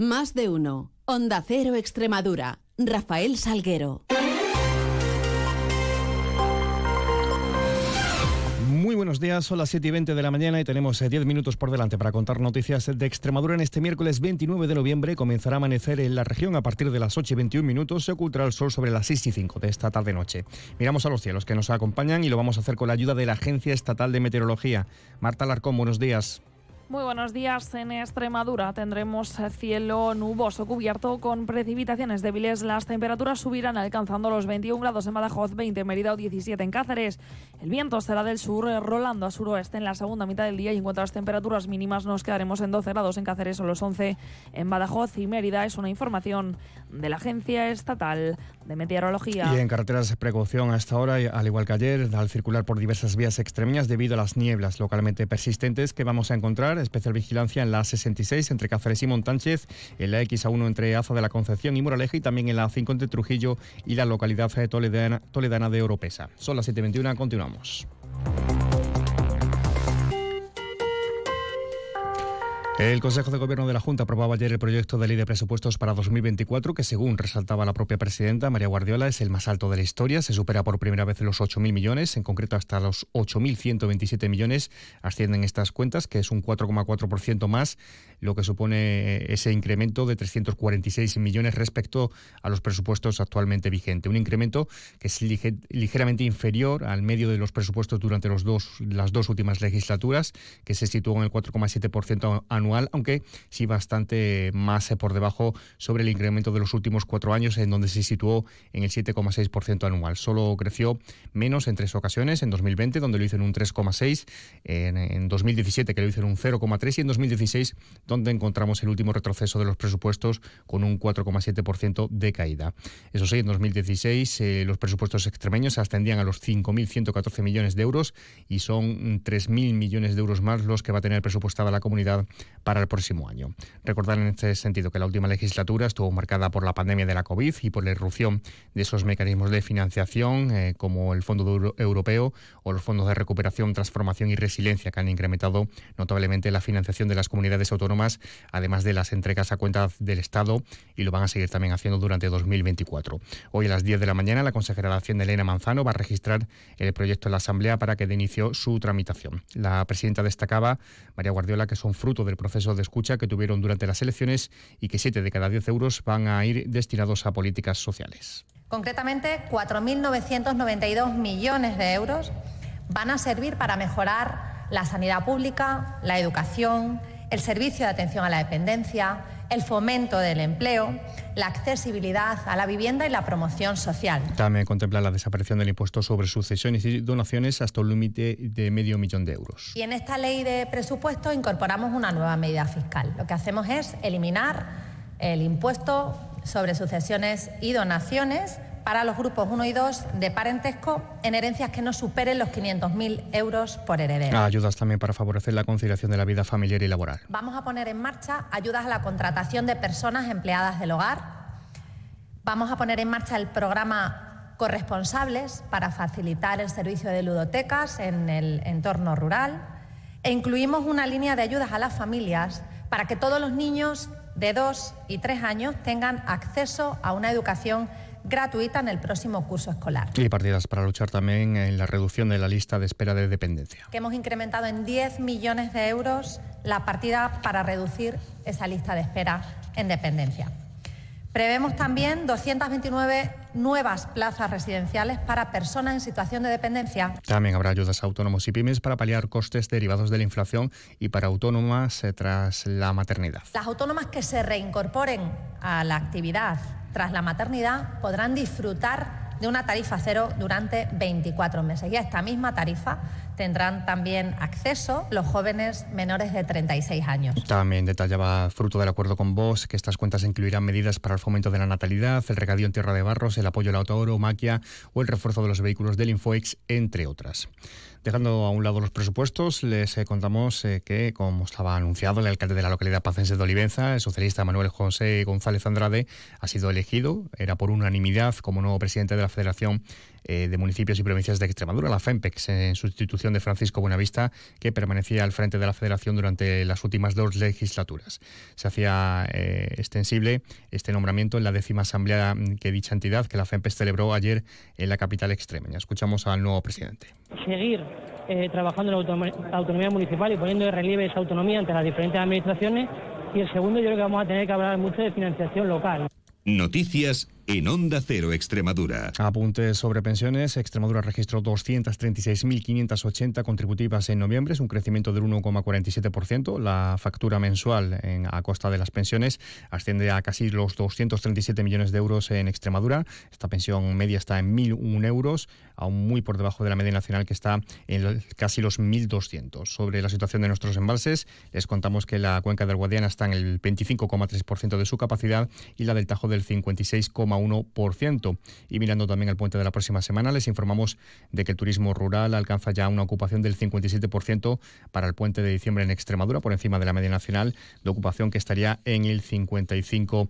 Más de uno. Onda Cero Extremadura. Rafael Salguero. Muy buenos días, son las 7 y 20 de la mañana y tenemos 10 eh, minutos por delante para contar noticias de Extremadura en este miércoles 29 de noviembre. Comenzará a amanecer en la región a partir de las 8 y 21 minutos. Se ocultará el sol sobre las 6 y 5 de esta tarde-noche. Miramos a los cielos que nos acompañan y lo vamos a hacer con la ayuda de la Agencia Estatal de Meteorología. Marta Larcón, buenos días. Muy buenos días. En Extremadura tendremos cielo nuboso cubierto con precipitaciones débiles. Las temperaturas subirán alcanzando los 21 grados en Badajoz, 20 en Mérida o 17 en Cáceres. El viento será del sur, rolando a suroeste en la segunda mitad del día y en cuanto a las temperaturas mínimas nos quedaremos en 12 grados en Cáceres o los 11 en Badajoz y Mérida. Es una información de la Agencia Estatal de Meteorología. Y en carreteras precaución a esta hora, al igual que ayer, al circular por diversas vías extremeñas debido a las nieblas localmente persistentes que vamos a encontrar especial vigilancia en la 66 entre Cáceres y Montánchez, en la XA1 entre Aza de la Concepción y Moraleja y también en la 5 entre Trujillo y la localidad toledana, toledana de Oropesa. Son las 7.21, continuamos. El Consejo de Gobierno de la Junta aprobaba ayer el proyecto de ley de presupuestos para 2024, que según resaltaba la propia presidenta María Guardiola, es el más alto de la historia. Se supera por primera vez los 8.000 millones, en concreto hasta los 8.127 millones ascienden estas cuentas, que es un 4,4% más, lo que supone ese incremento de 346 millones respecto a los presupuestos actualmente vigentes. Un incremento que es ligeramente inferior al medio de los presupuestos durante los dos, las dos últimas legislaturas, que se situó en el 4,7% anual aunque sí bastante más eh, por debajo sobre el incremento de los últimos cuatro años, en donde se situó en el 7,6% anual. Solo creció menos en tres ocasiones, en 2020, donde lo hizo en un 3,6%, en, 2017, que lo hizo en un 0,3%, y en 2016, donde encontramos el último retroceso de los presupuestos con un 4,7% de caída. Eso sí, en 2016 eh, los presupuestos extremeños ascendían a los 5.114 millones de euros y son 3.000 millones de euros más los que va a tener presupuestada la comunidad para el próximo año. Recordar en este sentido que la última legislatura estuvo marcada por la pandemia de la COVID y por la irrupción de esos mecanismos de financiación eh, como el Fondo Europeo o los fondos de recuperación, transformación y resiliencia que han incrementado notablemente la financiación de las comunidades autónomas, además de las entregas a cuentas del Estado y lo van a seguir también haciendo durante 2024. Hoy a las 10 de la mañana la consejera de Hacienda Elena Manzano va a registrar el proyecto en la Asamblea para que dé inicio su tramitación. La presidenta destacaba, María Guardiola, que son fruto del proceso de escucha que tuvieron durante las elecciones y que 7 de cada 10 euros van a ir destinados a políticas sociales. Concretamente, 4.992 millones de euros van a servir para mejorar la sanidad pública, la educación, el servicio de atención a la dependencia, el fomento del empleo, la accesibilidad a la vivienda y la promoción social. También contempla la desaparición del impuesto sobre sucesiones y donaciones hasta un límite de medio millón de euros. Y en esta ley de presupuesto incorporamos una nueva medida fiscal. Lo que hacemos es eliminar el impuesto sobre sucesiones y donaciones para los grupos 1 y 2 de parentesco en herencias que no superen los 500.000 euros por heredero. Ayudas también para favorecer la conciliación de la vida familiar y laboral. Vamos a poner en marcha ayudas a la contratación de personas empleadas del hogar. Vamos a poner en marcha el programa Corresponsables para facilitar el servicio de ludotecas en el entorno rural. E incluimos una línea de ayudas a las familias para que todos los niños de 2 y 3 años tengan acceso a una educación gratuita en el próximo curso escolar. Y partidas para luchar también en la reducción de la lista de espera de dependencia. Que hemos incrementado en 10 millones de euros la partida para reducir esa lista de espera en dependencia. Prevemos también 229 nuevas plazas residenciales para personas en situación de dependencia. También habrá ayudas a autónomos y pymes para paliar costes derivados de la inflación y para autónomas eh, tras la maternidad. Las autónomas que se reincorporen a la actividad tras la maternidad podrán disfrutar de una tarifa cero durante 24 meses. Y a esta misma tarifa tendrán también acceso los jóvenes menores de 36 años. También detallaba, fruto del acuerdo con vos, que estas cuentas incluirán medidas para el fomento de la natalidad, el regadío en tierra de barros, el apoyo a la autoromaquia o el refuerzo de los vehículos del Infoex, entre otras. Dejando a un lado los presupuestos, les eh, contamos eh, que, como estaba anunciado, el alcalde de la localidad pacense de Olivenza, el socialista Manuel José González Andrade, ha sido elegido, era por unanimidad, como nuevo presidente de la Federación eh, de Municipios y Provincias de Extremadura, la FEMPEX, en sustitución de Francisco Buenavista, que permanecía al frente de la Federación durante las últimas dos legislaturas. Se hacía eh, extensible este nombramiento en la décima asamblea que dicha entidad, que la FEMPEX celebró ayer en la capital extremeña. Escuchamos al nuevo presidente. Seguir eh, trabajando en la autonomía municipal y poniendo de relieve esa autonomía ante las diferentes administraciones. Y el segundo, yo creo que vamos a tener que hablar mucho de financiación local. Noticias en Onda Cero Extremadura. Apuntes sobre pensiones. Extremadura registró 236.580 contributivas en noviembre, es un crecimiento del 1,47%. La factura mensual en, a costa de las pensiones asciende a casi los 237 millones de euros en Extremadura. Esta pensión media está en 1.001 euros, aún muy por debajo de la media nacional que está en casi los 1.200. Sobre la situación de nuestros embalses, les contamos que la cuenca del Guadiana está en el 25,3% de su capacidad y la del Tajo del 56,1%. Y mirando también al puente de la próxima semana, les informamos de que el turismo rural alcanza ya una ocupación del 57% para el puente de diciembre en Extremadura, por encima de la media nacional de ocupación que estaría en el 55%.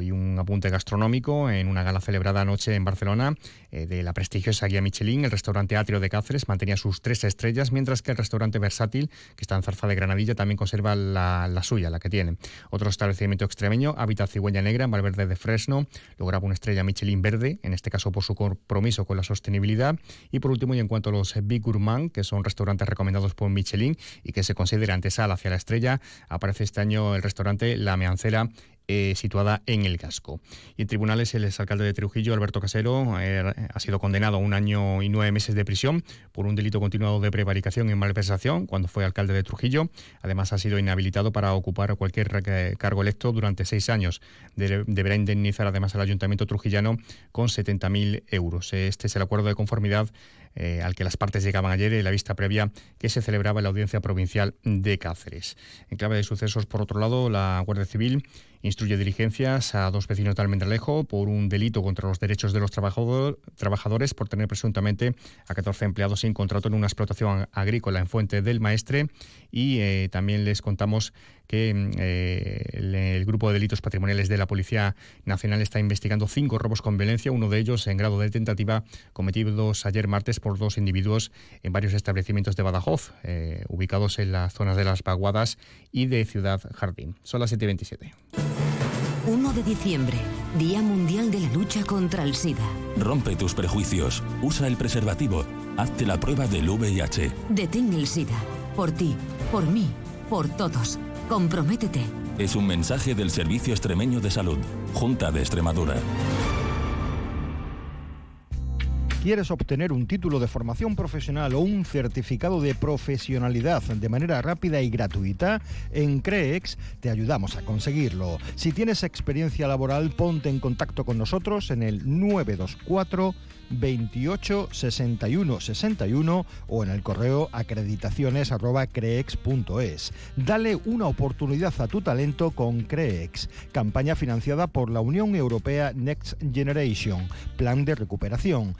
Y un apunte gastronómico en una gala celebrada anoche en Barcelona eh, de la prestigiosa guía Michelin, el restaurante Atrio de Cáceres mantenía sus tres estrellas, mientras que el restaurante Versátil, que está en Zarza de Granadilla, también conserva la, suya, la que tiene. Otro establecimiento extremeño, Hábitat Cigüeña Negra, en Valverde de Fresno, lograba una estrella Michelin verde, en este caso por su compromiso con la sostenibilidad. Y por último, y en cuanto a los Big Gourmand, que son restaurantes recomendados por Michelin y que se considera antesala hacia la estrella, aparece este año el restaurante La Meancera eh, situada en el casco. Y en tribunales, el exalcalde de Trujillo, Alberto Casero, eh, ha sido condenado a un año y nueve meses de prisión por un delito continuado de prevaricación y malversación cuando fue alcalde de Trujillo. Además, ha sido inhabilitado para ocupar cualquier cargo electo durante seis años. deberá indemnizar además al ayuntamiento trujillano con 70.000 euros. Este es el acuerdo de conformidad eh, al que las partes llegaban ayer en la vista previa que se celebraba en la Audiencia Provincial de Cáceres. En clave de sucesos, por otro lado, la Guardia Civil instruye diligencias a dos vecinos de Almendralejo por un delito contra los derechos de los trabajadores por tener presuntamente a 14 empleados sin contrato en una explotación agrícola en Fuente del Maestre y eh, también les contamos que mm, eh, el, grupo de delitos patrimoniales de la Policía Nacional está investigando cinco robos con violencia, uno de ellos en grado de tentativa cometidos ayer martes por dos individuos en varios establecimientos de Badajoz, eh, ubicados en las zonas de las Paguadas y de Ciudad Jardín. Son las 7.27. 1 de diciembre, Día Mundial de la Lucha contra el SIDA. Rompe tus prejuicios, usa el preservativo, hazte la prueba del VIH. Detén el SIDA, por ti, por mí, por todos. Comprométete. Es un mensaje del Servicio Extremeño de Salud, Junta de Extremadura. ¿Quieres obtener un título de formación profesional o un certificado de profesionalidad de manera rápida y gratuita? En CREEX te ayudamos a conseguirlo. Si tienes experiencia laboral, ponte en contacto con nosotros en el 924 28 61 61 o en el correo acreditaciones@creex.es. Dale una oportunidad a tu talento con Creex, campaña financiada por la Unión Europea Next Generation, Plan de Recuperación,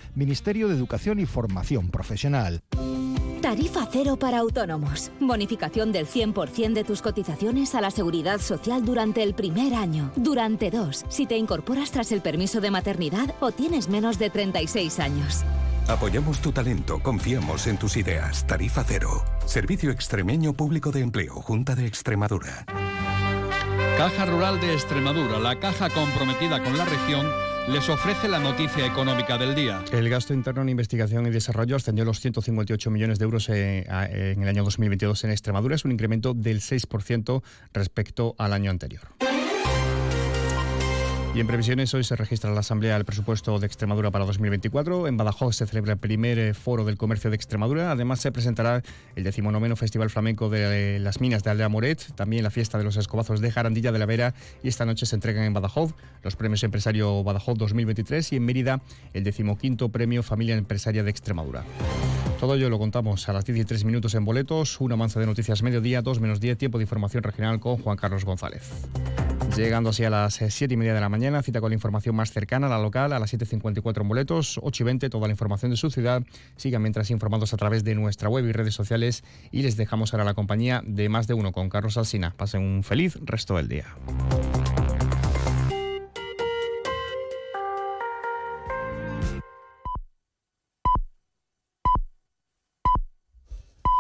de Educación y Formación Profesional. Tarifa cero para autónomos. Bonificación del 100% de tus cotizaciones a la seguridad social durante el primer año. Durante dos, si te incorporas tras el permiso de maternidad o tienes menos de 36 años. Apoyamos tu talento, confiamos en tus ideas. Tarifa cero. Servicio Extremeño Público de Empleo, Junta de Extremadura. Caja Rural de Extremadura, la caja comprometida con la región les ofrece la noticia económica del día. El gasto interno en investigación y desarrollo ascendió a los 158 millones de euros eh, en el año 2022 en Extremadura. Es un incremento del 6% respecto al año anterior. Y en previsiones, hoy se registra la Asamblea del Presupuesto de Extremadura para 2024. En Badajoz se celebra el primer eh, foro del comercio de Extremadura. Además, se presentará el decimonoveno Festival Flamenco de las Minas de Aldea Moret, también la fiesta de los escobazos de Jarandilla de la Vera. Y esta noche se entregan en Badajoz los premios Empresario Badajoz 2023 y en Mérida el decimoquinto Premio Familia Empresaria de Extremadura. Todo ello lo contamos a las 13 minutos en boletos, una manza de noticias mediodía, 2 menos 10, tiempo de información regional con Juan Carlos González. Llegando así a las 7 eh, y media de la mañana, cita con la información más cercana, la local, a las 7.54 en boletos, 8 y 20, toda la información de su ciudad. Sigan mientras informados a través de nuestra web y redes sociales y les dejamos ahora la compañía de más de uno con Carlos Alsina. Pasen un feliz resto del día.